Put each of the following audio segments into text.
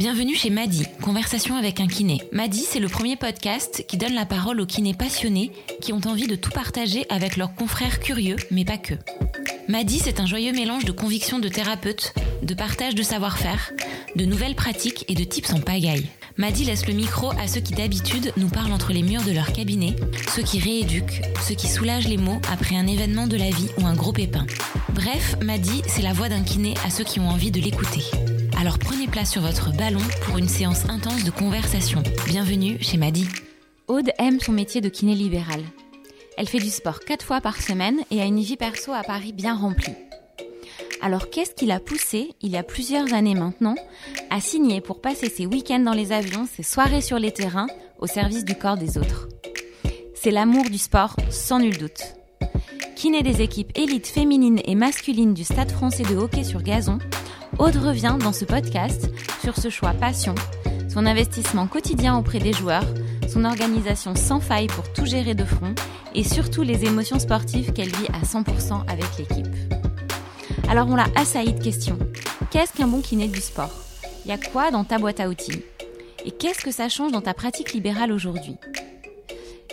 Bienvenue chez Madi, Conversation avec un kiné. Madi, c'est le premier podcast qui donne la parole aux kinés passionnés qui ont envie de tout partager avec leurs confrères curieux, mais pas que. Madi, c'est un joyeux mélange de convictions de thérapeutes, de partage de savoir-faire, de nouvelles pratiques et de tips en pagaille. Madi laisse le micro à ceux qui d'habitude nous parlent entre les murs de leur cabinet, ceux qui rééduquent, ceux qui soulagent les mots après un événement de la vie ou un gros pépin. Bref, Madi, c'est la voix d'un kiné à ceux qui ont envie de l'écouter. Alors prenez place sur votre ballon pour une séance intense de conversation. Bienvenue chez Madi. Aude aime son métier de kiné libéral. Elle fait du sport 4 fois par semaine et a une vie perso à Paris bien remplie. Alors qu'est-ce qui l'a poussée, il y a plusieurs années maintenant, à signer pour passer ses week-ends dans les avions, ses soirées sur les terrains, au service du corps des autres? C'est l'amour du sport, sans nul doute. Kiné des équipes élites féminines et masculines du Stade français de hockey sur gazon, Aude revient dans ce podcast sur ce choix passion, son investissement quotidien auprès des joueurs, son organisation sans faille pour tout gérer de front et surtout les émotions sportives qu'elle vit à 100% avec l'équipe. Alors on l'a assailli de questions. Qu'est-ce qu'un bon kiné du sport? Il y a quoi dans ta boîte à outils? Et qu'est-ce que ça change dans ta pratique libérale aujourd'hui?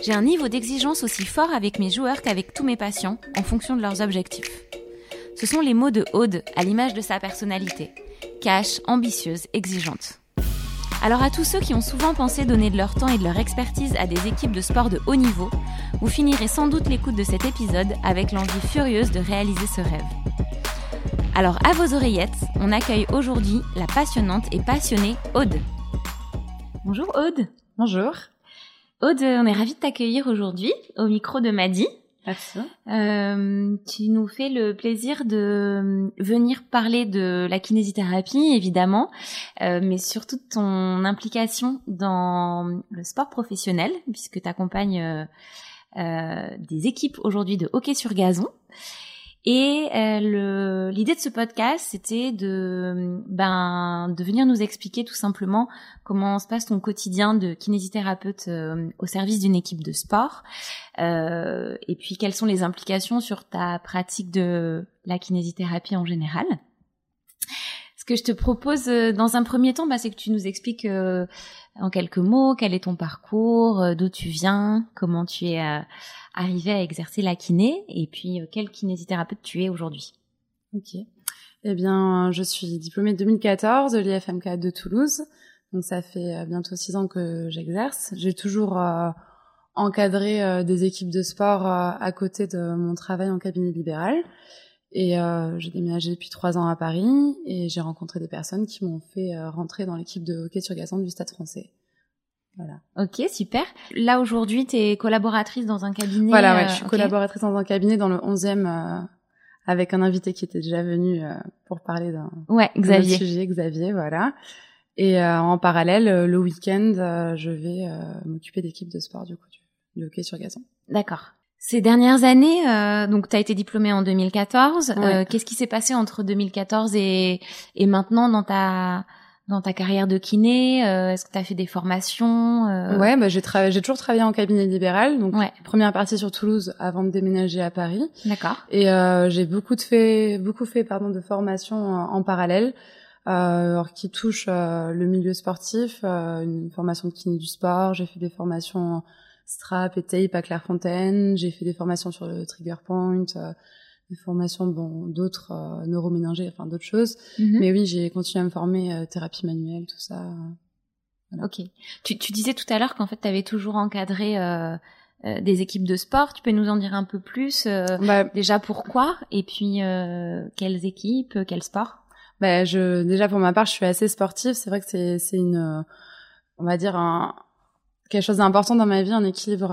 J'ai un niveau d'exigence aussi fort avec mes joueurs qu'avec tous mes patients en fonction de leurs objectifs. Ce sont les mots de Aude, à l'image de sa personnalité. Cash, ambitieuse, exigeante. Alors à tous ceux qui ont souvent pensé donner de leur temps et de leur expertise à des équipes de sport de haut niveau, vous finirez sans doute l'écoute de cet épisode avec l'envie furieuse de réaliser ce rêve. Alors à vos oreillettes, on accueille aujourd'hui la passionnante et passionnée Aude. Bonjour Aude. Bonjour. Aude, on est ravis de t'accueillir aujourd'hui au micro de Madi. Merci. Euh, tu nous fais le plaisir de euh, venir parler de la kinésithérapie, évidemment, euh, mais surtout de ton implication dans le sport professionnel, puisque tu accompagnes des équipes aujourd'hui de hockey sur gazon. Et euh, l'idée de ce podcast, c'était de, ben, de venir nous expliquer tout simplement comment se passe ton quotidien de kinésithérapeute euh, au service d'une équipe de sport, euh, et puis quelles sont les implications sur ta pratique de la kinésithérapie en général? Ce que je te propose euh, dans un premier temps, bah, c'est que tu nous expliques euh, en quelques mots quel est ton parcours, euh, d'où tu viens, comment tu es arrivé à exercer la kiné et puis quel kinésithérapeute tu es aujourd'hui? Ok. Eh bien, je suis diplômée 2014 de l'IFMK de Toulouse. Donc ça fait bientôt six ans que j'exerce. J'ai toujours euh, encadré euh, des équipes de sport euh, à côté de mon travail en cabinet libéral. Et j'ai déménagé depuis trois ans à Paris et j'ai rencontré des personnes qui m'ont fait rentrer dans l'équipe de hockey sur gazon du Stade français. Voilà. Ok, super. Là aujourd'hui, tu es collaboratrice dans un cabinet. Voilà, ouais, je suis okay. collaboratrice dans un cabinet dans le 11e euh, avec un invité qui était déjà venu euh, pour parler d'un ouais, Xavier. sujet, Xavier, voilà. Et euh, en parallèle, le week-end, je vais m'occuper d'équipes de sport du coup du, du hockey sur gazon. D'accord. Ces dernières années, donc tu as été diplômée en 2014. Ouais. Qu'est-ce qui s'est passé entre 2014 et, et maintenant dans ta dans ta carrière de kiné euh, Est-ce que tu as fait des formations euh... Ouais, bah, j'ai j'ai toujours travaillé en cabinet libéral, donc ouais. première partie sur Toulouse avant de déménager à Paris. D'accord. Et euh, j'ai beaucoup de fait, beaucoup fait pardon de formations en, en parallèle, euh, alors qui touchent le milieu sportif, une formation de kiné du sport. J'ai fait des formations strap et tape à Clairefontaine. J'ai fait des formations sur le trigger point des formations bon d'autres euh, neuroméningers enfin d'autres choses mm -hmm. mais oui j'ai continué à me former euh, thérapie manuelle tout ça euh, voilà. ok tu, tu disais tout à l'heure qu'en fait tu avais toujours encadré euh, euh, des équipes de sport tu peux nous en dire un peu plus bah, déjà pourquoi et puis quelles équipes quel sport bah, je déjà pour ma part je suis assez sportive c'est vrai que c'est c'est une on va dire un quelque chose d'important dans ma vie un équilibre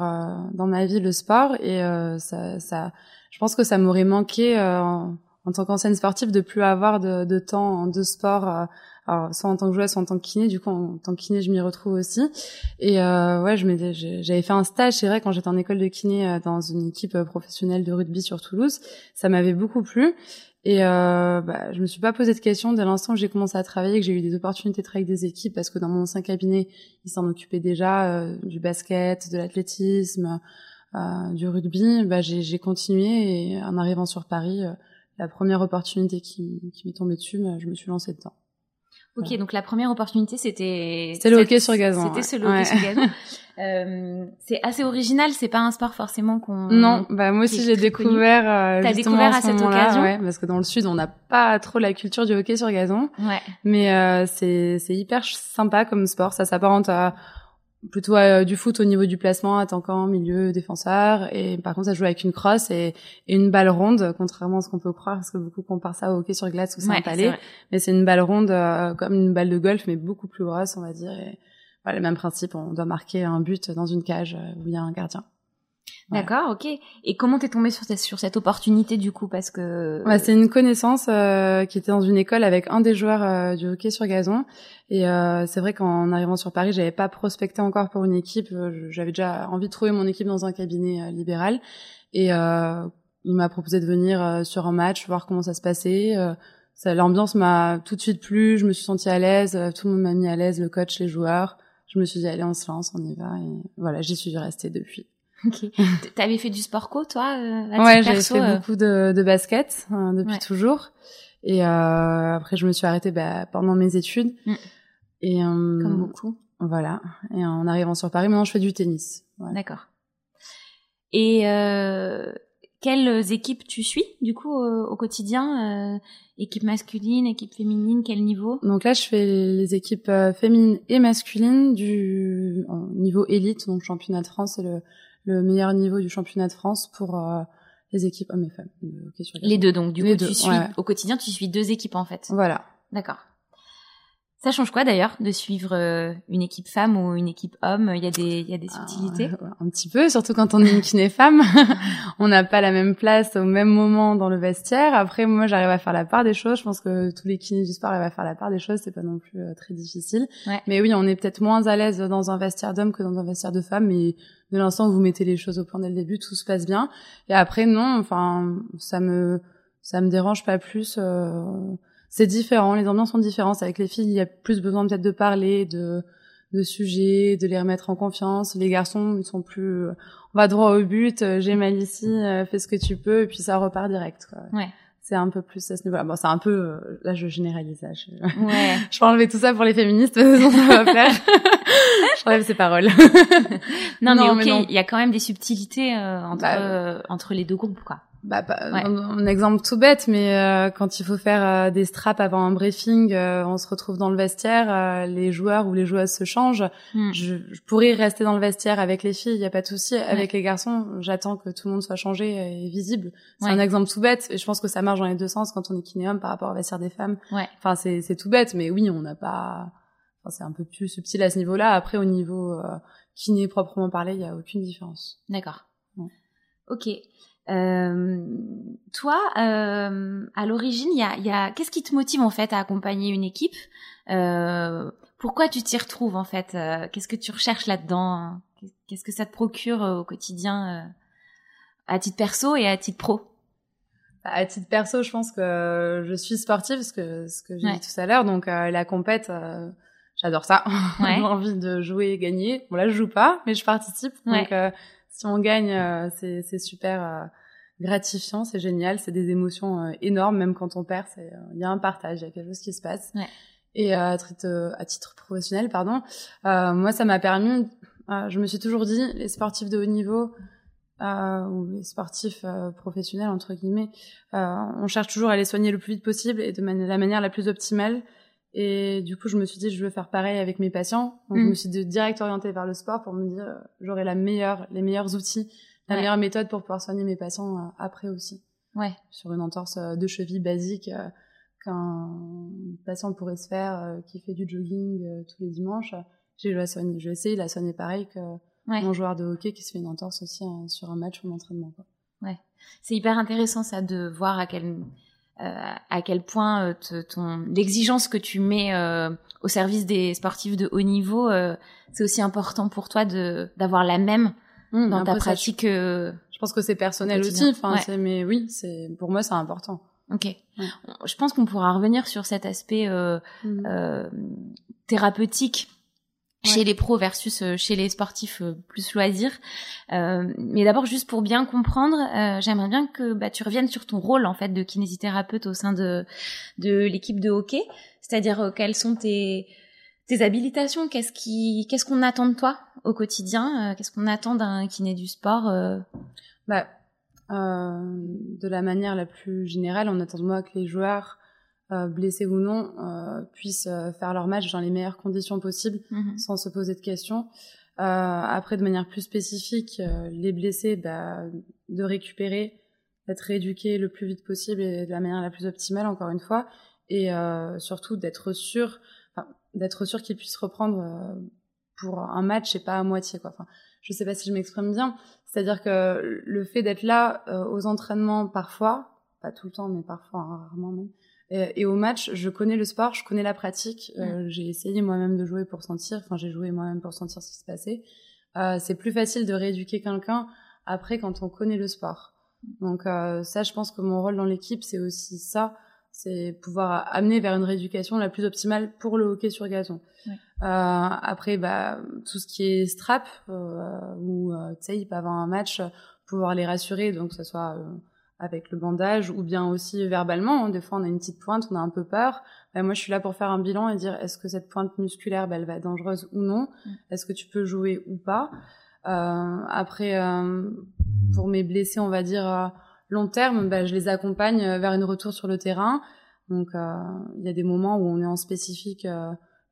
dans ma vie le sport et ça ça je pense que ça m'aurait manqué euh, en, tant qu'ancienne sportive de plus avoir de, de temps de sport, euh, alors, soit en tant que joueuse, soit en tant que kiné. Du coup, en, tant que kiné, je m'y retrouve aussi. Et euh, ouais, je j'avais fait un stage, c'est vrai, quand j'étais en école de kiné euh, dans une équipe euh, professionnelle de rugby sur Toulouse. Ça m'avait beaucoup plu. Et euh, bah, je me suis pas posé de questions dès l'instant que j'ai commencé à travailler, que j'ai eu des opportunités de travailler avec des équipes, parce que dans mon ancien cabinet, ils s'en occupaient déjà euh, du basket, de l'athlétisme, euh, du rugby, bah, j'ai continué et en arrivant sur Paris, euh, la première opportunité qui, qui m'est tombée dessus, bah, je me suis lancée dedans. Ok, donc la première opportunité, c'était... C'était le hockey sur gazon. C'était le hockey sur gazon. Euh, c'est assez original, c'est pas un sport forcément qu'on... Non, bah moi aussi j'ai découvert... Euh, T'as découvert à, cette occasion ouais, parce que dans le sud, on n'a pas trop la culture du hockey sur gazon. Ouais. Mais euh, c'est hyper sympa comme sport, ça s'apparente à plutôt euh, du foot au niveau du placement, attaquant, milieu, défenseur. Et par contre, ça joue avec une crosse et, une balle ronde, contrairement à ce qu'on peut croire, parce que beaucoup comparent ça au hockey sur glace ou c'est un palais. Mais c'est une balle ronde euh, comme une balle de golf, mais beaucoup plus grosse, on va dire. Et, voilà, le même principe, on doit marquer un but dans une cage où il y a un gardien. D'accord, ok. Et comment t'es tombée sur, sur cette opportunité du coup Parce que bah, c'est une connaissance euh, qui était dans une école avec un des joueurs euh, du hockey sur gazon. Et euh, c'est vrai qu'en arrivant sur Paris, j'avais pas prospecté encore pour une équipe. J'avais déjà envie de trouver mon équipe dans un cabinet libéral. Et il m'a proposé de venir sur un match, voir comment ça se passait. L'ambiance m'a tout de suite plu. Je me suis sentie à l'aise. Tout le monde m'a mis à l'aise, le coach, les joueurs. Je me suis dit allez, on se lance, on y va. Et voilà, j'y suis restée depuis. Ok. T'avais fait du sport co, toi euh, Ouais, j'ai fait euh? beaucoup de, de basket hein, depuis toujours. Et euh, après, je me suis arrêtée bah, pendant mes études. Mm. Et euh, comme beaucoup. Voilà. Et en arrivant sur Paris, maintenant, je fais du tennis. D'accord. Et quelles équipes tu suis du coup au, quotidien Équipe masculine, équipe féminine, quel niveau? Donc là, je fais les équipes féminines et masculines du niveau élite, donc championnat de France et le le meilleur niveau du championnat de France pour euh, les équipes hommes et femmes. les deux, donc du coup, tu suis, au quotidien, tu suis deux équipes en fait. Voilà. D'accord. Ça change quoi d'ailleurs de suivre euh, une équipe femme ou une équipe homme? Il y a des, il y a des subtilités? ah, Un petit peu, surtout quand on est une kiné femme. on n'a pas la même place au même moment dans le vestiaire. Après, moi, j'arrive à faire la part des choses. Je pense que tous les kinés du sport arrivent à faire la part des choses. C'est pas non plus euh, très difficile. Mais oui, on est peut-être moins à l'aise dans un vestiaire d'homme que dans un vestiaire de femme. Mais de l'instant où vous mettez les choses au point dès le début, tout se passe bien. Et après, non, enfin, ça me, ça me dérange pas plus. Euh c'est différent, les ambiances sont différentes. Avec les filles, il y a plus besoin peut-être de parler de, de sujets, de les remettre en confiance. Les garçons, ils sont plus, on va droit au but, euh, j'ai mal ici, euh, fais ce que tu peux, et puis ça repart direct. Quoi. Ouais. C'est un peu plus à ce niveau-là. Bon, c'est un peu, euh, là, je généralise. Là, je... Ouais. je vais enlever tout ça pour les féministes, sinon ça va plaire. je enlève ces paroles. non, mais ok, il y a quand même des subtilités entre bah, entre les deux groupes, quoi bah, un, exemple tout bête, mais euh, quand il faut faire euh, des straps avant un briefing, euh, on se retrouve dans le vestiaire, les joueurs ou les joueuses se changent. Hmm. Je, pourrais rester dans le vestiaire avec les filles, il y a pas de souci. Avec les garçons, j'attends que tout le monde soit changé et visible. C'est un exemple tout bête, et je pense que ça marche dans les deux sens quand on est kinéum par rapport au vestiaire des femmes. Enfin, c'est tout bête, mais oui, on n'a pas. Enfin, c'est un peu plus subtil à ce niveau-là. Après, au niveau kiné proprement parlé, il y a aucune différence. D'accord. Ok. Euh, toi, euh, à l'origine, il y a, y a... qu'est-ce qui te motive en fait à accompagner une équipe? Euh, Pourquoi tu t'y retrouves en fait? Euh, Qu'est-ce que tu recherches là-dedans? Qu'est-ce que ça te procure euh, au quotidien, à titre perso et à titre pro? À titre perso, je pense que je suis sportive, ce que ce que j'ai dit tout à l'heure. Donc la compète, j'adore ça. j'ai envie de jouer et gagner. Bon là, je joue pas, mais je participe. Donc si on gagne, euh, c'est super euh, gratifiant, c'est génial, c'est des émotions euh, énormes, même quand on perd, il y a un partage, il y a quelque chose qui se passe. Ouais. Et à titre, à titre professionnel, pardon, moi ça m'a permis, je me suis toujours dit, les sportifs de haut niveau, ou les sportifs professionnels entre guillemets, on cherche toujours à les soigner le plus vite possible et de la manière la plus optimale. Et du coup, je me suis dit, je veux faire pareil avec mes patients. Donc, je mm. me suis direct orientée vers le sport pour me dire, j'aurai la meilleure, les meilleurs outils, la meilleure méthode pour pouvoir soigner mes patients euh, après aussi. Ouais. Sur une entorse euh, de cheville basique euh, qu'un patient pourrait se faire qui fait du jogging tous les dimanches. Je vais, soigner. je vais essayer de la soigner pareil que mon joueur de hockey qui se fait une entorse aussi sur un match ou un entraînement. Quoi. Ouais. C'est hyper intéressant ça de voir à quel euh, à quel point euh, ton l'exigence que tu mets euh, au service des sportifs de haut niveau, c'est aussi important pour toi de d'avoir la même mmh, dans ta pratique. Je, pense que c'est personnel aussi. Enfin, mais oui, c'est pour moi c'est important. Ok. Je pense qu'on pourra revenir sur cet aspect mmh. thérapeutique chez les pros versus euh, chez les sportifs euh, plus loisirs. Euh, mais d'abord, juste pour bien comprendre, j'aimerais bien que bah, tu reviennes sur ton rôle en fait de kinésithérapeute au sein de de l'équipe de hockey. C'est-à-dire quelles sont tes tes habilitations? Qu'est-ce qui qu'est-ce qu'on attend de toi au quotidien? Qu'est-ce qu'on attend d'un kiné du sport Bah, de la manière la plus générale, on attend de moi que les joueurs euh, blessés ou non, euh, puissent euh, faire leur match dans les meilleures conditions possibles, mhm. sans se poser de questions. après, de manière plus spécifique, les blessés, bah, de récupérer, d'être rééduqués le plus vite possible et de la manière la plus optimale, encore une fois, et surtout d'être sûr, d'être sûr qu'ils puissent reprendre pour un match et pas à moitié, quoi. Enfin, je sais pas si je m'exprime bien. C'est-à-dire que le fait d'être là aux entraînements parfois, pas tout le temps, mais parfois, hein, rarement même, euh, et, au match, je connais le sport, je connais la pratique. Euh, j'ai essayé moi-même de jouer pour sentir. Enfin, j'ai joué moi-même pour sentir ce qui se passait. Euh, c'est plus facile de rééduquer quelqu'un après quand on connaît le sport. Donc ça, je pense que mon rôle dans l'équipe, c'est aussi ça, c'est pouvoir amener vers une rééducation la plus optimale pour le hockey sur gazon. après, bah, tout ce qui est strap, où tu sais, ils peuvent avoir un match, pouvoir les rassurer, donc que ce soit avec le bandage ou bien aussi verbalement. Hein. Des fois, on a une petite pointe, on a un peu peur. Ben, moi, je suis là pour faire un bilan et dire est-ce que cette pointe musculaire, ben, elle va être dangereuse ou non? Mm. Est-ce que tu peux jouer ou pas? Euh, Après, euh, pour mes blessés, on va dire euh, long terme, ben, je les accompagne vers une retour sur le terrain. Donc, il y a des moments où on est en spécifique,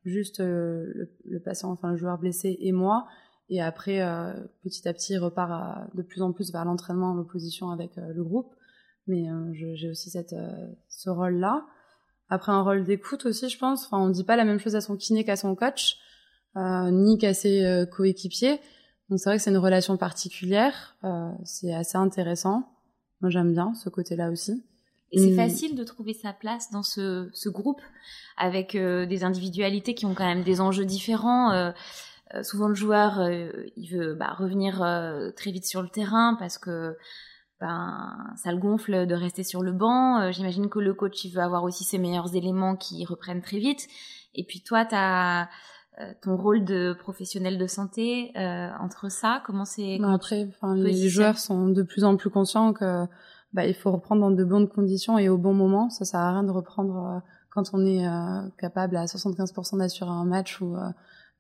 juste le, le, patient, enfin le joueur blessé et moi. Et après, euh, petit à petit, il repart de plus en plus vers l'entraînement en opposition avec euh, le groupe. Mais euh, j'ai aussi cette, ce rôle-là. Après, un rôle d'écoute aussi, je pense. Enfin, on dit pas la même chose à son kiné qu'à son coach, ni qu'à ses coéquipiers. Donc c'est vrai que c'est une relation particulière. c'est assez intéressant. Moi, j'aime bien ce côté-là aussi. Et c'est facile de trouver sa place dans ce, ce groupe avec des individualités qui ont quand même des enjeux différents. Euh, souvent le joueur euh, il veut bah, revenir euh, très vite sur le terrain parce que ben, ça le gonfle de rester sur le banc. J'imagine que le coach il veut avoir aussi ses meilleurs éléments qui reprennent très vite. Et puis toi, tu as ton rôle de professionnel de santé entre ça. Comment c'est Après, les joueurs sont de plus en plus conscients que bah, il faut reprendre dans de bonnes conditions et au bon moment. Ça sert à rien de reprendre quand on est capable à 75% d'assurer un match ou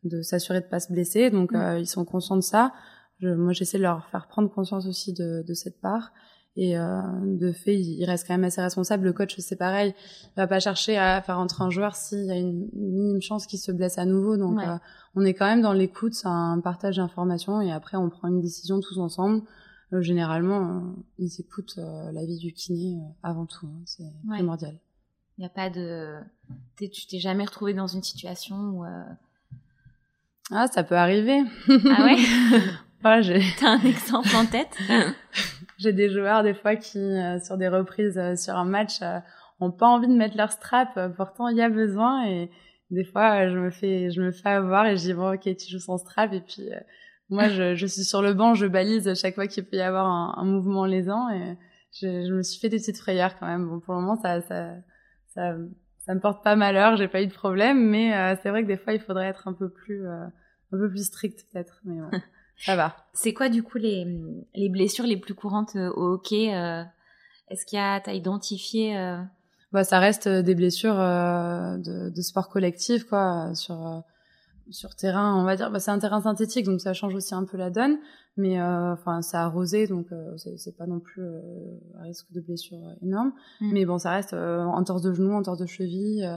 de s'assurer de pas se blesser. Donc mm. euh, ils sont conscients de ça. Je, moi j'essaie de leur faire prendre conscience aussi de, de cette part. Et euh, de fait, il reste quand même assez responsable. Le coach, c'est pareil. Il va pas chercher à faire entrer un joueur s'il y a une minime chance qu'il se blesse à nouveau. Donc, euh, on est quand même dans l'écoute, c'est un partage d'informations. Et après, on prend une décision tous ensemble. Euh, généralement, ils écoutent l'avis du kiné avant tout. Hein. c'est primordial. Il n'y a pas de... Tu t'es jamais retrouvé dans une situation où ah, ça peut arriver. Ah ouais ouais, j'ai... T'as un exemple en tête? J'ai des joueurs des fois qui, euh, sur des reprises euh, sur un match, euh, ont pas envie de mettre leur strap. pourtant, il y a besoin et des fois, je me fais, je me fais avoir et je dis bon, ok, tu joues sans strap et puis moi, je, je, suis sur le banc, je balise chaque fois qu'il peut y avoir un, un mouvement lésant et je, je, me suis fait des petites frayeurs quand même. Bon, pour le moment, ça, ça, ça, ça me porte pas malheur, j'ai pas eu de problème, mais euh, c'est vrai que des fois il faudrait être un peu plus, euh, un peu plus strict peut-être, mais ça va. C'est quoi du coup les, les blessures les plus courantes euh, au hockey Est-ce qu'il y a, t'as identifié Bah ça reste des blessures de, de, sport collectif quoi, sur sur terrain, on va dire, bah, c'est un terrain synthétique, donc ça change aussi un peu la donne, mais euh, enfin c'est arrosé, donc euh, c'est pas non plus euh, un risque de blessure énorme. Mm. Mais bon, ça reste en torse de genou, en torse de cheville.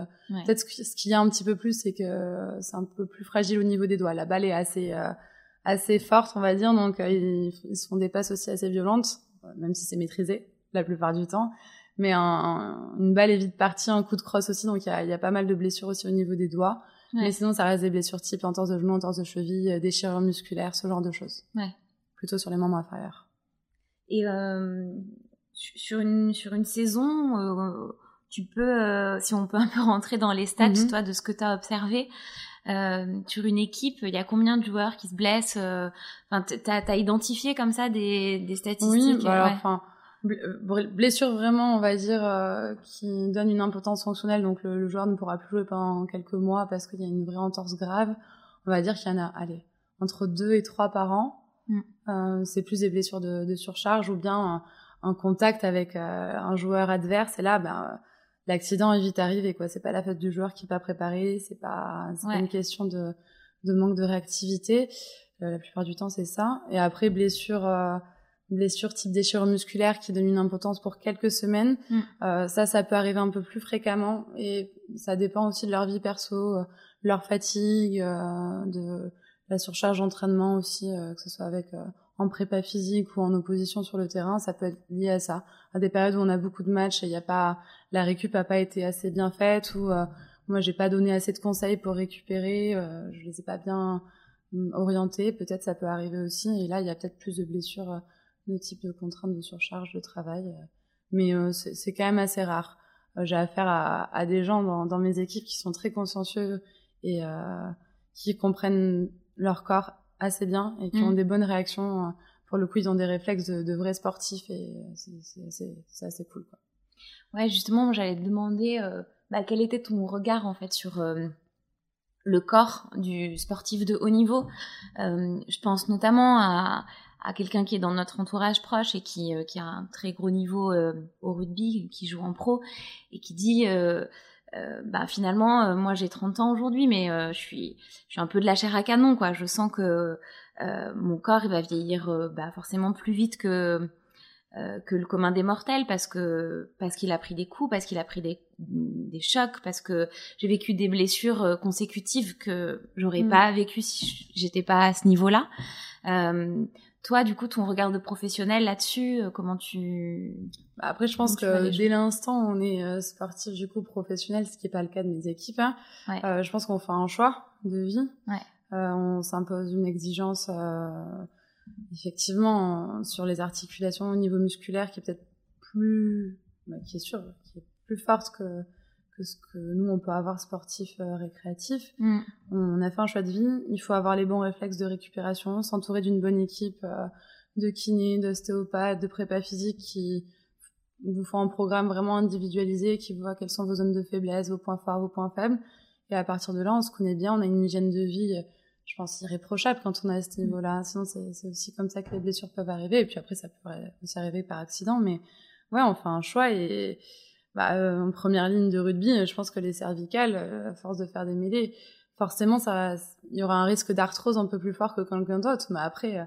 Peut-être ce qu'il y a un petit peu plus, c'est que c'est un peu plus fragile au niveau des doigts. La balle est assez assez forte, on va dire, donc ils, ils, se font des passes aussi assez violentes, même si c'est maîtrisé la plupart du temps. Mais un, une balle est vite partie, un coup de crosse aussi, donc il y a, y a pas mal de blessures aussi au niveau des doigts. Mais sinon, ça reste des blessures type entorse de genou, entorse de cheville, déchirure musculaire, ce genre de choses. Ouais. Plutôt sur les membres inférieurs. Et euh, sur une sur une saison, euh, tu peux, euh, si on peut un peu rentrer dans les stats, mhm. toi, de ce que tu as observé. Sur une équipe, il y a combien de joueurs qui se blessent Enfin, t'as as identifié comme ça des, des statistiques Oui, bah enfin, euh, blessure vraiment, on va dire, qui donne une importance fonctionnelle. Donc le, joueur ne pourra plus jouer pendant quelques mois parce qu'il y a une vraie entorse grave. on va dire qu'il y en a, allez, entre deux et trois par an. Mm. Euh, c'est plus des blessures de, de surcharge ou bien un, un contact avec euh, un joueur adverse. Et là, ben, l'accident est vite arrivé. Quoi. C'est pas la faute du joueur qui n'est pas préparé. C'est pas, c'est pas une question de, de manque de réactivité. Euh, la plupart du temps, c'est ça. Et après, blessure, euh, blessure type déchirure musculaire qui donne une impotence pour quelques semaines. Mm. Euh, ça, ça peut arriver un peu plus fréquemment. Et ça dépend aussi de leur vie perso, euh, leur fatigue, euh, de la surcharge d'entraînement aussi, euh, que ce soit avec euh, en prépa physique ou en opposition sur le terrain, ça peut être lié à ça. À des périodes où on a beaucoup de matchs et il y a pas la récup a pas été assez bien faite ou euh, moi j'ai pas donné assez de conseils pour récupérer, euh, je les ai pas bien hum, orientés, peut-être ça peut arriver aussi et là il y a peut-être plus de blessures euh, de type de contrainte de surcharge de travail euh, mais c'est quand même assez rare. J'ai affaire à, à des gens dans, dans mes équipes qui sont très consciencieux et qui comprennent leur corps assez bien et qui Mm. ont des bonnes réactions. euh, Pour le coup, ils ont des réflexes de, de vrais sportifs et euh, c'est- assez, cool. Quoi. Ouais, justement, j'allais te demander euh, bah, quel était ton regard en fait sur euh, le corps du sportif de haut niveau? Euh, je pense notamment à, à quelqu'un qui est dans notre entourage proche et qui, qui a un très gros niveau au rugby, qui joue en pro et qui dit euh, bah, finalement, euh, moi j'ai 30 ans aujourd'hui, mais euh, je, suis, je suis un peu de la chair à canon. quoi. Je sens que euh, mon corps il va vieillir bah, forcément plus vite que que le commun des mortels parce que parce qu'il a pris des coups, parce qu'il a pris des, des chocs, parce que j'ai vécu des blessures consécutives que j'aurais Mm. pas vécu si j'étais pas à ce niveau-là. Euh, toi, du coup, ton regard de professionnel là-dessus, euh, comment tu Bah, Après, je pense que dès l'instant on est euh, sportif du coup professionnel, ce qui n'est pas le cas de mes équipes, hein, Ouais. euh, je pense qu'on fait un choix de vie. Ouais. Euh, on s'impose une exigence euh, effectivement sur les articulations au niveau musculaire qui est peut-être plus, bah, qui est sûr, qui est plus forte que que ce que nous on peut avoir sportif euh, récréatif. Mm. On a fait un choix de vie. Il faut avoir les bons réflexes de récupération, s'entourer d'une bonne équipe euh, de kinés, d'ostéopathes, de prépa physique qui vous font un programme vraiment individualisé, qui voit quelles sont vos zones de faiblesse, vos points forts, vos points faibles. Et à partir de là, on se connaît bien, on a une hygiène de vie, je pense, irréprochable quand on est à ce niveau-là. Sinon, c'est c'est aussi comme ça que les blessures peuvent arriver. Et puis après, ça peut aussi arriver par accident. Mais ouais, on fait un choix et bah, euh, en première ligne de rugby, je pense que les cervicales, euh, à force de faire des mêlées, forcément, ça, il y aura un risque d'arthrose un peu plus fort que quelqu'un d'autre. Mais après, euh,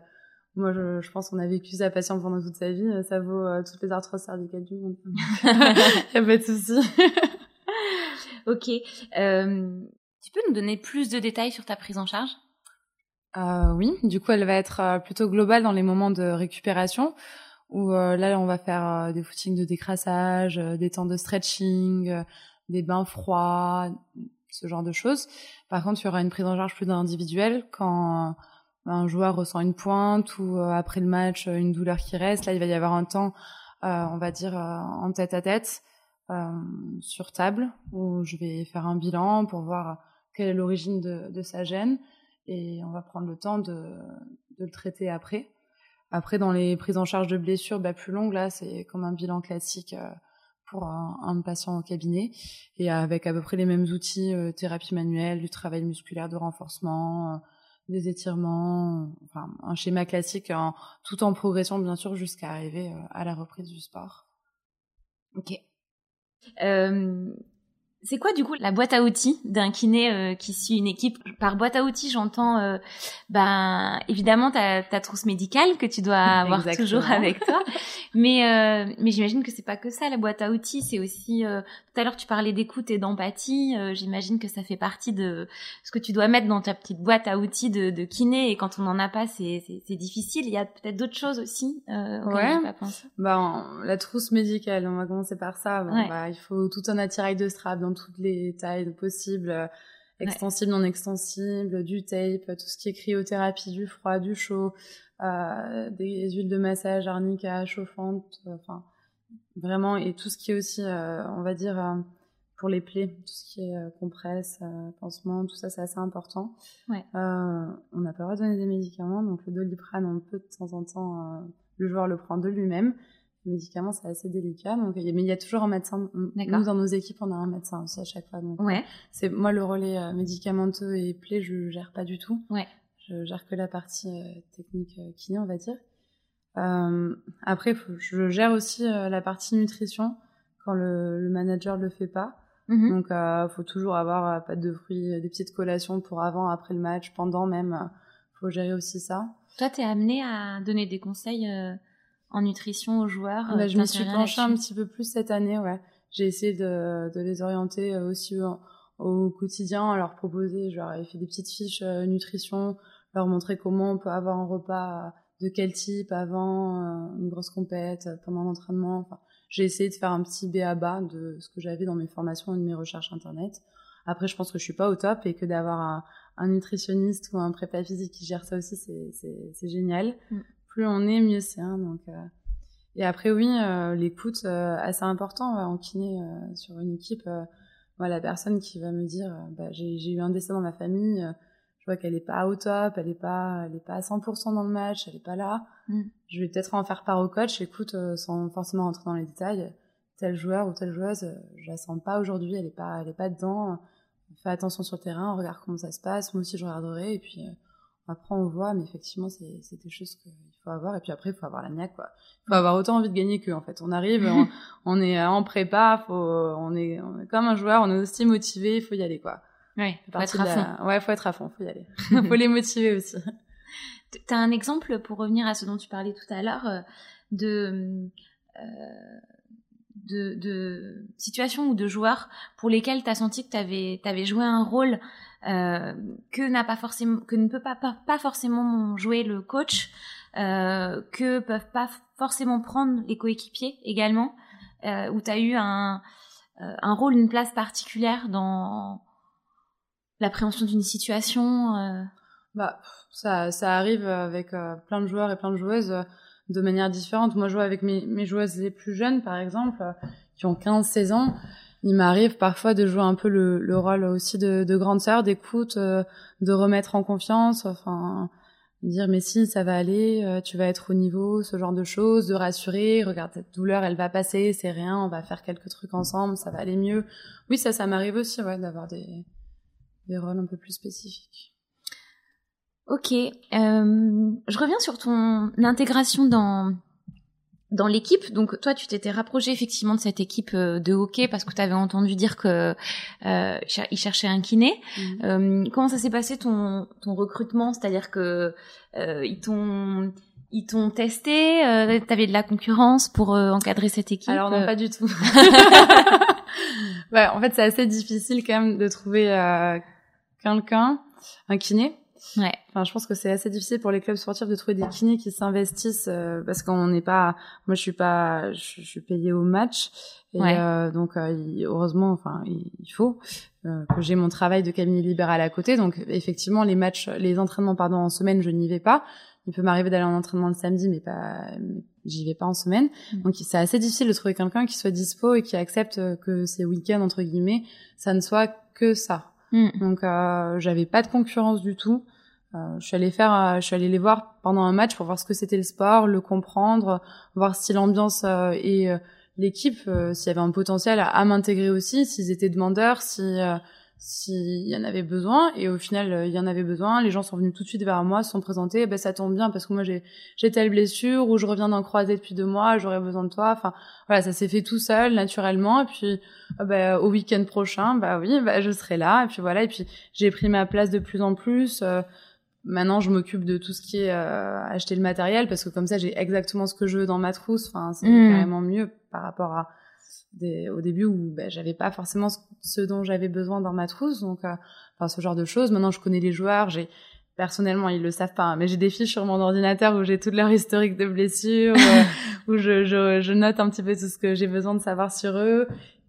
moi, je, je pense qu'on a vécu sa passion pendant toute sa vie. euh, Ça vaut euh, toutes les arthroses cervicales du monde. Il y a pas de souci. Ok. Euh, tu peux nous donner plus de détails sur ta prise en charge? Euh, oui, du coup, elle va être euh, plutôt globale dans les moments de récupération, où euh, là, on va faire euh, des footings de décrassage, euh, des temps de stretching, euh, des bains froids, ce genre de choses. Par contre, il y aura une prise en charge plus individuelle quand euh, un joueur ressent une pointe ou euh, après le match une douleur qui reste. Là, il va y avoir un temps, on va dire, en tête à tête, sur table, où je vais faire un bilan pour voir quelle est l'origine de, de sa gêne et on va prendre le temps de, de le traiter après. Après, dans les prises en charge de blessures bah, plus longues, là, c'est comme un bilan classique euh, pour un, un patient au cabinet, et avec à peu près les mêmes outils, euh, thérapie manuelle, du travail musculaire de renforcement, euh, des étirements, enfin un schéma classique, tout en progression bien sûr jusqu'à arriver euh, à la reprise du sport. Ok. C'est quoi du coup la boîte à outils d'un kiné euh, qui suit une équipe? Par boîte à outils, j'entends euh, ben évidemment ta, ta trousse médicale que tu dois avoir Exactement. toujours avec toi, mais euh, mais j'imagine que c'est pas que ça la boîte à outils, c'est aussi euh, tout à l'heure tu parlais d'écoute et d'empathie, euh, j'imagine que ça fait partie de ce que tu dois mettre dans ta petite boîte à outils de, de kiné et quand on n'en a pas c'est c'est c'est difficile. Il y a peut-être d'autres choses aussi euh, Ouais. j'ai pas pensé. Ben, la trousse médicale, on va commencer par ça. Bon, Ouais. bah, il faut tout un attirail de strap dans toutes les tailles possibles, euh, extensible, non extensible, du tape, tout ce qui est cryothérapie, du froid, du chaud, euh, des huiles de massage arnica chauffantes, euh, enfin vraiment, et tout ce qui est aussi, on va dire, pour les plaies, tout ce qui est euh, compresse, euh, pansement, tout ça, c'est assez important. Ouais. Euh, on n'a pas le droit de donner des médicaments, donc le doliprane, on peut de temps en temps, le joueur le prend de lui-même. Les médicaments, c'est assez délicat. Donc, mais il y a toujours un médecin. Nous, dans nos équipes, on a un médecin aussi à chaque fois. Donc, ouais. C'est moi le relais médicamenteux et plaie, je gère pas du tout. Ouais. Je gère que la partie technique kiné, on va dire. après, je gère aussi la partie nutrition quand le, le manager le fait pas. Mhm. Donc, euh, faut toujours avoir euh, pas de fruits, euh, des petites collations pour avant, après le match, pendant même. Euh, faut gérer aussi ça. Toi, t'es amené à donner des conseils en nutrition aux joueurs. Bah, je me suis penchée un petit peu plus cette année, ouais. J'ai essayé de, de, les orienter aussi au, quotidien, à leur proposer, genre, fait des petites fiches nutrition, leur montrer comment on peut avoir un repas de quel type avant une grosse compète, pendant l'entraînement. Enfin, j'ai essayé de faire un petit bas de ce que j'avais dans mes formations et de mes recherches internet. Après, je pense que je suis pas au top et que d'avoir un, un, nutritionniste ou un prépa physique qui gère ça aussi, c'est génial. Mm. Plus on est, mieux c'est. Hein, donc, euh. Et après, oui, euh, l'écoute, euh, assez important en kiné sur une équipe. moi, la personne qui va me dire, bah, j'ai eu un décès dans ma famille, je vois qu'elle est pas au top, elle est pas, elle est pas à 100% dans le match, elle est pas là. Mm. Je vais peut-être en faire part au coach. Écoute, euh, sans forcément rentrer dans les détails, tel joueur ou telle joueuse, je la sens pas aujourd'hui, elle est pas, elle est pas dedans. Fais attention sur le terrain, regarde comment ça se passe. Moi aussi, je regarderai. Et puis, euh, après, on voit. Mais effectivement, c'est, des choses qu'il faut avoir. Et puis après, il faut avoir la niaque, quoi. Il faut avoir autant envie de gagner qu'eux, en fait. On arrive, on, est en prépa, faut, on est, on est comme un joueur, on est aussi motivé, il faut y aller, quoi. Ouais, faut être à fond. Ouais, faut être à fond, faut y aller. faut les motiver aussi. T'as un exemple pour revenir à ce dont tu parlais tout à l'heure euh, de, euh, de de situations ou de joueurs pour lesquels tu as senti que tu avais, avais joué un rôle euh, que n'a pas forcément que ne peut pas pas, forcément jouer le coach euh, que peuvent pas forcément prendre les coéquipiers également euh, où tu as eu un un rôle une place particulière dans l'appréhension d'une situation. Bah, ça, ça arrive avec plein de joueurs et plein de joueuses de manière différente. Moi, je joue avec mes, joueuses les plus jeunes, par exemple, qui ont 15-16 ans. Il m'arrive parfois de jouer un peu le, le rôle aussi de, de grande sœur, d'écoute, de remettre en confiance, enfin, dire mais si ça va aller, tu vas être au niveau, ce genre de choses, de rassurer, regarde cette douleur, elle va passer, c'est rien, on va faire quelques trucs ensemble, ça va aller mieux. Oui, ça, ça m'arrive aussi, ouais, d'avoir des, des rôles un peu plus spécifiques. Ok, euh, je reviens sur ton intégration dans dans l'équipe. Donc toi, tu t'étais rapproché effectivement de cette équipe euh, de hockey parce que tu avais entendu dire que euh, il cherchait un kiné. Mhm. Euh, comment ça s'est passé ton ton recrutement? C'est-à-dire que euh, ils t'ont ils t'ont testé, euh, t'avais de la concurrence pour encadrer cette équipe? Alors non, pas du tout. ouais, en fait, c'est assez difficile quand même de trouver quelqu'un, un kiné. Ouais. Enfin, je pense que c'est assez difficile pour les clubs sportifs de trouver des kinés qui s'investissent euh, parce qu'on n'est pas. Moi, je suis pas. Je, suis payée au match et euh, donc euh, heureusement, enfin, il, faut que j'ai mon travail de cabinet libéral à côté. Donc, effectivement, les matchs, les entraînements, pardon, en semaine, je n'y vais pas. Il peut m'arriver d'aller en entraînement le samedi, mais pas, j'y vais pas en semaine. Mm. Donc, c'est assez difficile de trouver quelqu'un qui soit dispo et qui accepte que ces week-ends entre guillemets, ça ne soit que ça. Mm. Donc euh, j'avais pas de concurrence du tout. Euh, je suis allée faire, euh, je suis allée les voir pendant un match pour voir ce que c'était le sport, le comprendre, voir si l'ambiance et l'équipe, s'il y avait un potentiel à, m'intégrer aussi, s'ils étaient demandeurs, si s'il y en avait besoin. Et au final il y en avait besoin. Les gens sont venus tout de suite vers moi se sont présentés ben ça tombe bien parce que moi j'ai j'ai telle blessure ou je reviens d'en croiser depuis deux mois j'aurais besoin de toi. Enfin voilà ça s'est fait tout seul naturellement. Et puis ben, au week-end prochain bah oui bah je serai là. Et puis voilà. Et puis j'ai pris ma place de plus en plus. Euh, maintenant je m'occupe de tout ce qui est euh, acheter le matériel parce que comme ça j'ai exactement ce que je veux dans ma trousse. Enfin c'est mmh. carrément mieux par rapport à des, au début où ben, j'avais pas forcément ce, dont j'avais besoin dans ma trousse, donc euh, enfin ce genre de choses. Maintenant, je connais les joueurs, j'ai personnellement ils le savent pas, hein, mais j'ai des fiches sur mon ordinateur où j'ai toute leur historique de blessures, euh, où je, je, je, note un petit peu tout ce que j'ai besoin de savoir sur eux.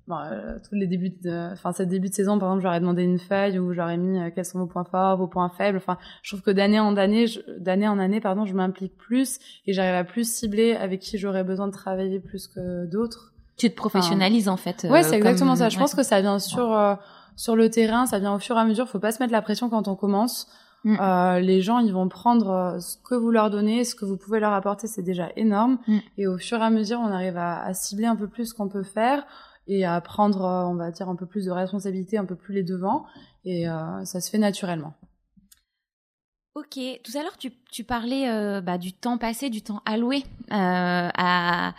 Bon, euh, tous les débuts de, enfin, cette début de saison, par exemple, j'aurais demandé une feuille où j'aurais mis quels sont vos points forts, vos points faibles. Enfin, je trouve que d'année en année, d'année en année, pardon, je m'implique plus et j'arrive à plus cibler avec qui j'aurais besoin de travailler plus que d'autres tu te professionnalises en fait. Ouais, c'est euh, exactement ça. Je pense que ça vient sur euh, sur le terrain, ça vient au fur et à mesure. Faut pas se mettre la pression quand on commence. Mm. Euh, les gens, ils vont prendre ce que vous leur donnez, ce que vous pouvez leur apporter, c'est déjà énorme. Mm. Et au fur et à mesure, on arrive à, à cibler un peu plus ce qu'on peut faire et à prendre, on va dire, un peu plus de responsabilité, un peu plus les devants. Et euh, ça se fait naturellement. Ok, tout à l'heure tu, tu parlais euh, bah, du temps passé, du temps alloué euh, à,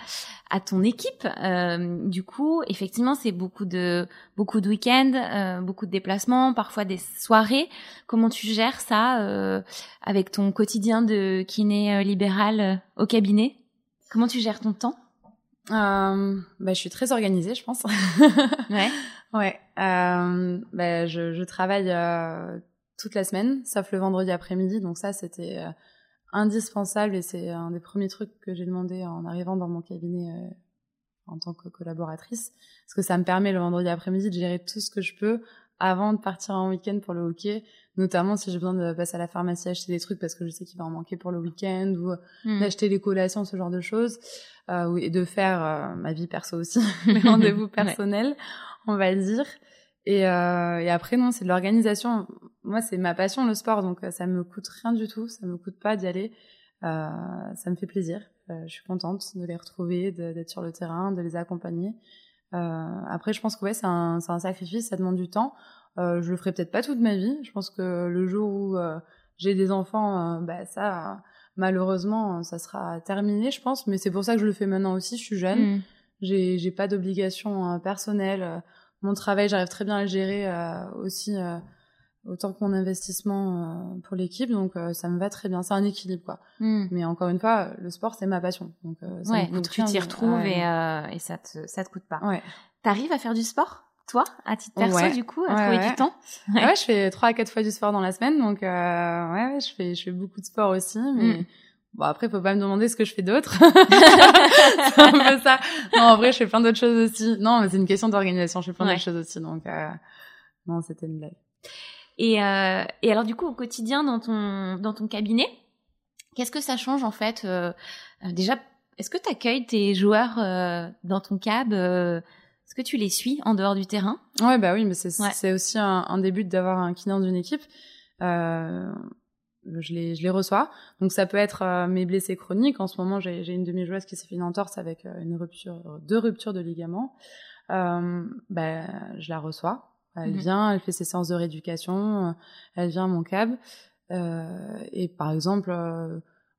à ton équipe. Euh, du coup, effectivement, c'est beaucoup de beaucoup de week-ends, euh, beaucoup de déplacements, parfois des soirées. Comment tu gères ça euh, avec ton quotidien de kiné libéral au cabinet? Comment tu gères ton temps? Bah, je suis très organisée, je pense. ouais. Ouais. bah, je, je travaille toute la semaine, sauf le vendredi après-midi. Donc ça, c'était euh, indispensable et c'est un des premiers trucs que j'ai demandé en arrivant dans mon cabinet euh, en tant que collaboratrice, parce que ça me permet le vendredi après-midi de gérer tout ce que je peux avant de partir en week-end pour le hockey, notamment si j'ai besoin de passer à la pharmacie acheter des trucs parce que je sais qu'il va en manquer pour le week-end ou hmm. d'acheter les collations, ce genre de choses, euh, et de faire ma vie perso aussi, mes rendez-vous personnels, on va dire. Et, euh, et après, non, c'est de l'organisation. Moi, c'est ma passion, le sport, donc euh, ça me coûte rien du tout. Ça me coûte pas d'y aller. Euh, ça me fait plaisir. Euh, je suis contente de les retrouver, d'être sur le terrain, de les accompagner. Euh, après, je pense que ouais, c'est un, un, sacrifice, ça demande du temps. Euh, je le ferai peut-être pas toute ma vie. Je pense que le jour où j'ai des enfants, bah ça, malheureusement, ça sera terminé, je pense. Mais c'est pour ça que je le fais maintenant aussi. Je suis jeune. Mm. J'ai pas d'obligation personnelle mon travail, j'arrive très bien à le gérer euh, aussi euh, autant que mon investissement euh, pour l'équipe, donc ça me va très bien. C'est un équilibre, quoi. Hmm. Mais encore une fois, le sport, c'est ma passion. Donc, ça ouais, donc tu t'y retrouves et, et ça te ça te coûte pas. Ouais. T'arrives à faire du sport toi, à titre perso, du coup, à trouver du temps? Ouais. je fais trois à quatre fois du sport dans la semaine, donc ouais, je fais je fais beaucoup de sport aussi, mais hmm. Bon après, faut pas me demander ce que je fais d'autre. c'est un peu ça. Non, en vrai, je fais plein d'autres choses aussi. Non, mais c'est une question d'organisation. Je fais plein d'autres choses aussi. Donc euh... non, c'était une blague. Et, euh... et alors du coup, au quotidien dans ton dans ton cabinet, qu'est-ce que ça change en fait euh... Déjà, est-ce que tu accueilles tes joueurs euh, dans ton cab euh, Est-ce que tu les suis en dehors du terrain? Ouais, bah oui, mais c'est c'est aussi un, un début d'avoir un kiné dans une équipe. Euh, je les, je les reçois. Donc ça peut être euh, mes blessés chroniques. En ce moment, j'ai une demi-joueuse qui s'est fait une entorse avec euh, une rupture, deux ruptures de ligaments. Euh, ben, je la reçois. Elle mhm. vient, elle fait ses séances de rééducation, euh, elle vient à mon cab. et par exemple,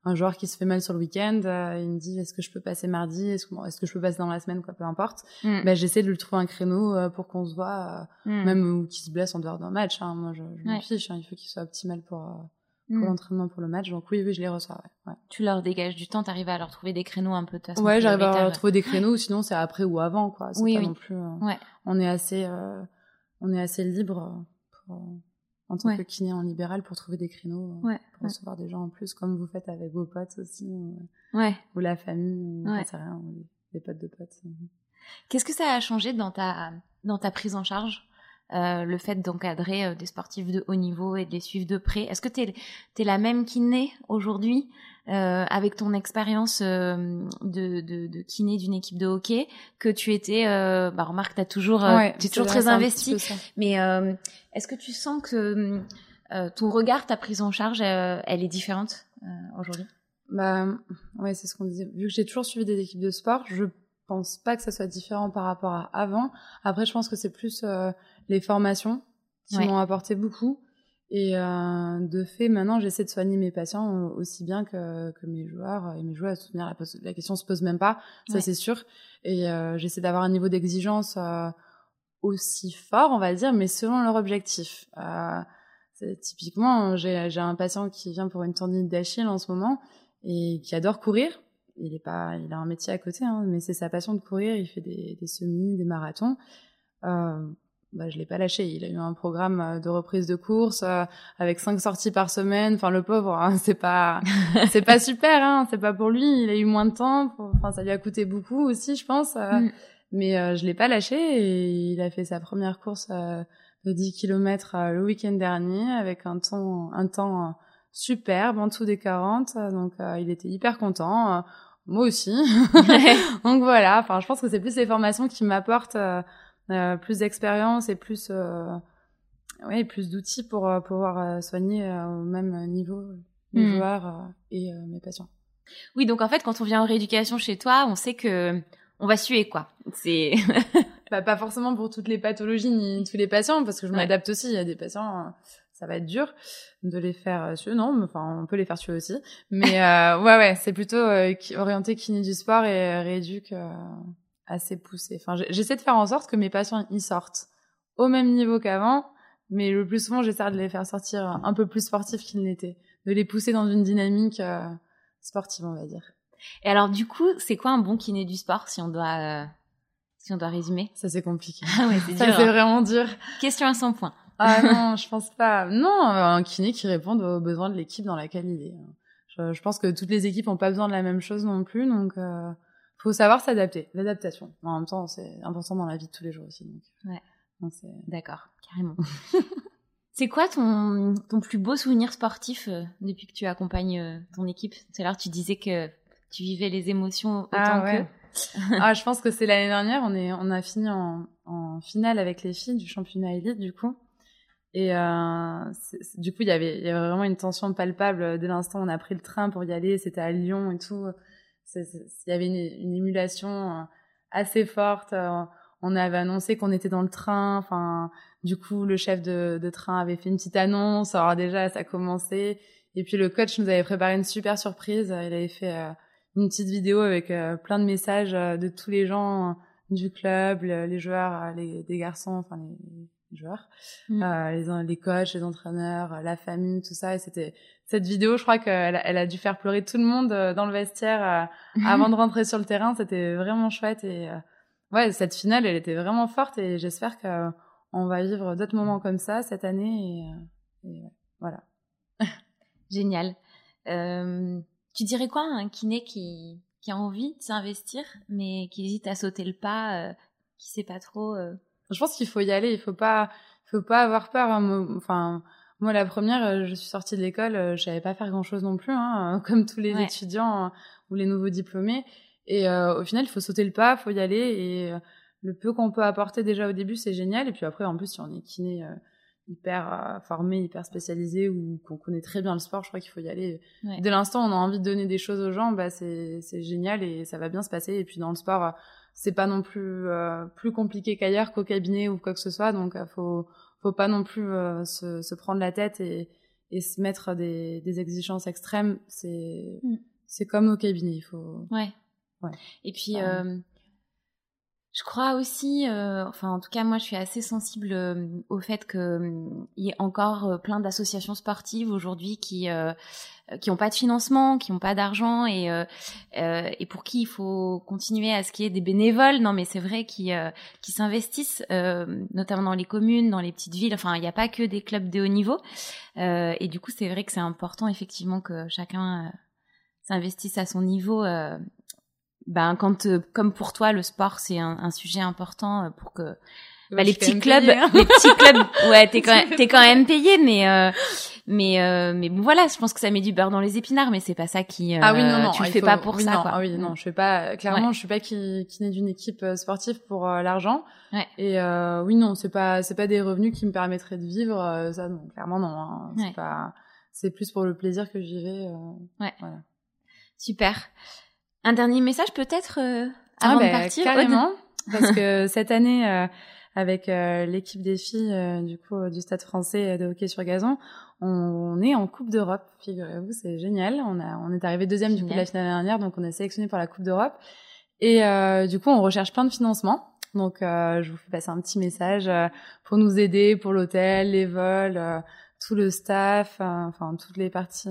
un joueur qui se fait mal sur le week-end, il me dit est-ce que je peux passer mardi, est-ce que, est que je peux passer dans la semaine, quoi, peu importe. Mm. Ben, j'essaie de lui trouver un créneau pour qu'on se voit, mm. même ou qu'il se blesse en dehors d'un match. Hein. Moi, je, je me fiche. Hein. Il faut qu'il soit optimal pour pour mm. l'entraînement pour le match. Donc oui, oui, je les reçois. Ouais. Tu leur dégages du temps, t'arrives à leur trouver des créneaux un peu de Ouais, j'arrive à leur trouver des créneaux, sinon c'est après ou avant, quoi. Oui, pas oui. non plus. Euh, ouais. On est assez, euh, on est assez libre pour, euh, en tant que kiné en libéral pour trouver des créneaux, pour recevoir des gens en plus, comme vous faites avec vos potes aussi, ou, ouais. ou la famille, ou, rien, ou des potes de potes. Qu'est-ce que ça a changé dans ta dans ta prise en charge? Euh, le fait d'encadrer euh, des sportifs de haut niveau et de les suivre de près. Est-ce que tu es, es, la même kiné aujourd'hui euh, avec ton expérience de, de, de, kiné d'une équipe de hockey que tu étais bah remarque toujours tu es toujours très investi. mais est-ce que tu sens que ton regard ta prise en charge elle est différente aujourd'hui? Bah ouais c'est ce qu'on disait. Vu que j'ai toujours suivi des équipes de sport je pense pas que ça soit différent par rapport à avant après je pense que c'est plus les formations qui m'ont apporté beaucoup. Et euh, de fait, maintenant, j'essaie de soigner mes patients aussi bien que, que mes joueurs et mes joueurs. La, la question se pose même pas, ça c'est sûr. Et euh, j'essaie d'avoir un niveau d'exigence euh, aussi fort, on va dire, mais selon leur objectif. Euh, typiquement, j'ai un patient qui vient pour une tendinite d'Achille en ce moment et qui adore courir. Il est pas, il a un métier à côté, hein, mais c'est sa passion de courir. Il fait des, des semis, des marathons. Euh, bah, je l'ai pas lâché. Il a eu un programme euh, de reprise de course euh, avec cinq sorties par semaine. Enfin, le pauvre, hein, c'est pas, c'est pas super. Hein, c'est pas pour lui. Il a eu moins de temps. Enfin, ça lui a coûté beaucoup aussi, je pense. Euh, mm. Mais je l'ai pas lâché et il a fait sa première course de 10 km le week-end dernier avec un temps, un temps superbe en dessous des 40. Donc, il était hyper content. Moi aussi. donc voilà. Enfin, je pense que c'est plus les formations qui m'apportent euh, plus d'expérience et plus euh, ouais, plus d'outils pour pouvoir soigner au même niveau mes mmh. joueurs et mes patients. Oui, donc en fait, quand on vient en rééducation chez toi, on sait que on va suer quoi. C'est bah, pas forcément pour toutes les pathologies ni tous les patients parce que je m'adapte aussi. Il y a des patients, ça va être dur de les faire suer. Non, mais, enfin, on peut les faire suer aussi. Mais euh, ouais, ouais, c'est plutôt euh, orienté kiné du sport et rééduque euh, assez poussé. Enfin, j'essaie de faire en sorte que mes patients y sortent au même niveau qu'avant, mais le plus souvent, j'essaie de les faire sortir un peu plus sportifs qu'ils n'étaient, de les pousser dans une dynamique sportive, on va dire. Et alors, du coup, c'est quoi un bon kiné du sport si on doit, euh, si on doit résumer? Ça, c'est compliqué. Ah ouais, c'est dur. Ça, c'est hein. vraiment dur. Question à 100 points. Ah non, je pense pas. Non, un kiné qui réponde aux besoins de l'équipe dans laquelle il est. Je, je, pense que toutes les équipes n'ont pas besoin de la même chose non plus, donc euh, faut savoir s'adapter. L'adaptation. En même temps, c'est important dans la vie de tous les jours aussi. Donc. Ouais. D'accord, carrément. C'est quoi ton, ton plus beau souvenir sportif euh, depuis que tu accompagnes euh, ton équipe? Tout à l'heure, tu disais que tu vivais les émotions autant ah, ouais. ah, je pense que c'est l'année dernière. On est, on a fini en, en, finale avec les filles du championnat élite, du coup. Et euh, du coup, il y avait, vraiment une tension palpable dès l'instant où on a pris le train pour y aller. C'était à Lyon et tout. Il y avait une, émulation euh, assez forte. On avait annoncé qu'on était dans le train. Enfin, du coup, le chef de, train avait fait une petite annonce. Alors déjà, ça a commencé. Et puis le coach nous avait préparé une super surprise. Il avait fait euh, une petite vidéo avec euh, plein de messages euh, de tous les gens du club, les joueurs, les, des garçons, enfin joueurs, mm. les, les coachs, les entraîneurs, la famille, tout ça. Et c'était cette vidéo, je crois qu'elle elle a dû faire pleurer tout le monde dans le vestiaire avant de rentrer sur le terrain. C'était vraiment chouette et ouais, cette finale, elle était vraiment forte et j'espère que on va vivre d'autres moments comme ça cette année. Et, euh, voilà. Génial. Euh, tu dirais quoi un kiné qui, qui a envie de s'investir, mais qui hésite à sauter le pas, euh, qui sait pas trop Je pense qu'il faut y aller. Il faut pas, faut pas avoir peur. Hein. Enfin, moi, la première, je suis sortie de l'école, je savais pas faire grand chose non plus, hein, comme tous les étudiants ou les nouveaux diplômés. Et au final, il faut sauter le pas, il faut y aller et le peu qu'on peut apporter déjà au début, c'est génial. Et puis après, en plus, si on est kiné euh, hyper euh, formé, hyper spécialisé ou qu'on connaît très bien le sport, je crois qu'il faut y aller. Dès l'instant, on a envie de donner des choses aux gens, bah c'est génial et ça va bien se passer. Et puis dans le sport, euh, c'est pas non plus plus compliqué qu'ailleurs, qu'au cabinet ou quoi que ce soit. Donc, faut faut pas non plus se, se, prendre la tête et, et se mettre des, des exigences extrêmes. C'est mm. c'est comme au cabinet. Il faut. Ouais. ouais. Et puis. Je crois aussi, euh, enfin en tout cas moi je suis assez sensible euh, au fait qu'il euh, y ait encore plein d'associations sportives aujourd'hui qui qui n'ont pas de financement, qui n'ont pas d'argent et et pour qui il faut continuer à ce qu'il y ait des bénévoles. Non mais c'est vrai qui qui s'investissent notamment dans les communes, dans les petites villes. Enfin il n'y a pas que des clubs de haut niveau et du coup c'est vrai que c'est important effectivement que chacun s'investisse à son niveau ben quand euh, comme pour toi le sport c'est un, un, sujet important euh, pour que bah, les petits clubs hein. les petits clubs ouais t'es quand même t'es quand même payé mais euh, mais euh, mais bon voilà je pense que ça met du beurre dans les épinards mais c'est pas ça qui ah oui non non tu le fais pas pour ça non, quoi. Ah oui non je fais pas clairement je suis pas qui qui naît d'une équipe sportive pour l'argent ouais. et oui non c'est pas c'est pas des revenus qui me permettraient de vivre ça non clairement non hein. c'est pas c'est plus pour le plaisir que j'y vais ouais voilà super un dernier message peut-être euh, avant ah, de bah, partir? Carrément, parce que cette année, euh, avec euh, l'équipe des filles du coup du Stade Français de hockey sur gazon, on, est en Coupe d'Europe. Figurez-vous, c'est génial. On a, on est arrivé deuxième du coup la finale dernière, donc on est sélectionné pour la Coupe d'Europe. Et du coup, on recherche plein de financements. Donc, je vous fais passer un petit message pour nous aider pour l'hôtel, les vols, tout le staff, enfin toutes les parties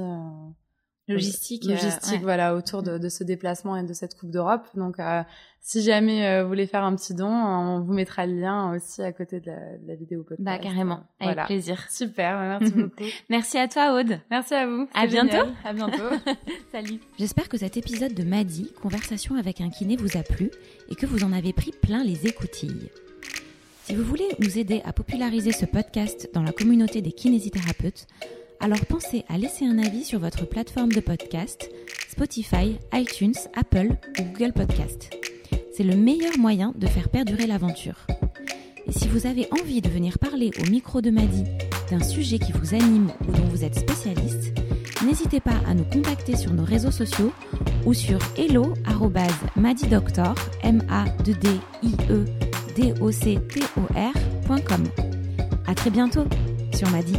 logistique, logistique euh, voilà autour de, de, ce déplacement et de cette Coupe d'Europe. Donc euh, si jamais euh, vous voulez faire un petit don, on vous mettra le lien aussi à côté de la, de la vidéo podcast. Bah carrément, avec plaisir. Super, merci beaucoup. merci à toi Aude. Merci à vous. À bientôt. À bientôt. Salut. J'espère que cet épisode de Madi, conversation avec un kiné, vous a plu et que vous en avez pris plein les écoutilles. Si vous voulez nous aider à populariser ce podcast dans la communauté des kinésithérapeutes, alors pensez à laisser un avis sur votre plateforme de podcast, Spotify, iTunes, Apple ou Google Podcast. C'est le meilleur moyen de faire perdurer l'aventure. Et si vous avez envie de venir parler au micro de Madi d'un sujet qui vous anime ou dont vous êtes spécialiste, n'hésitez pas à nous contacter sur nos réseaux sociaux ou sur hello@madidoctor m a d i e d o c t. À très bientôt sur Madi.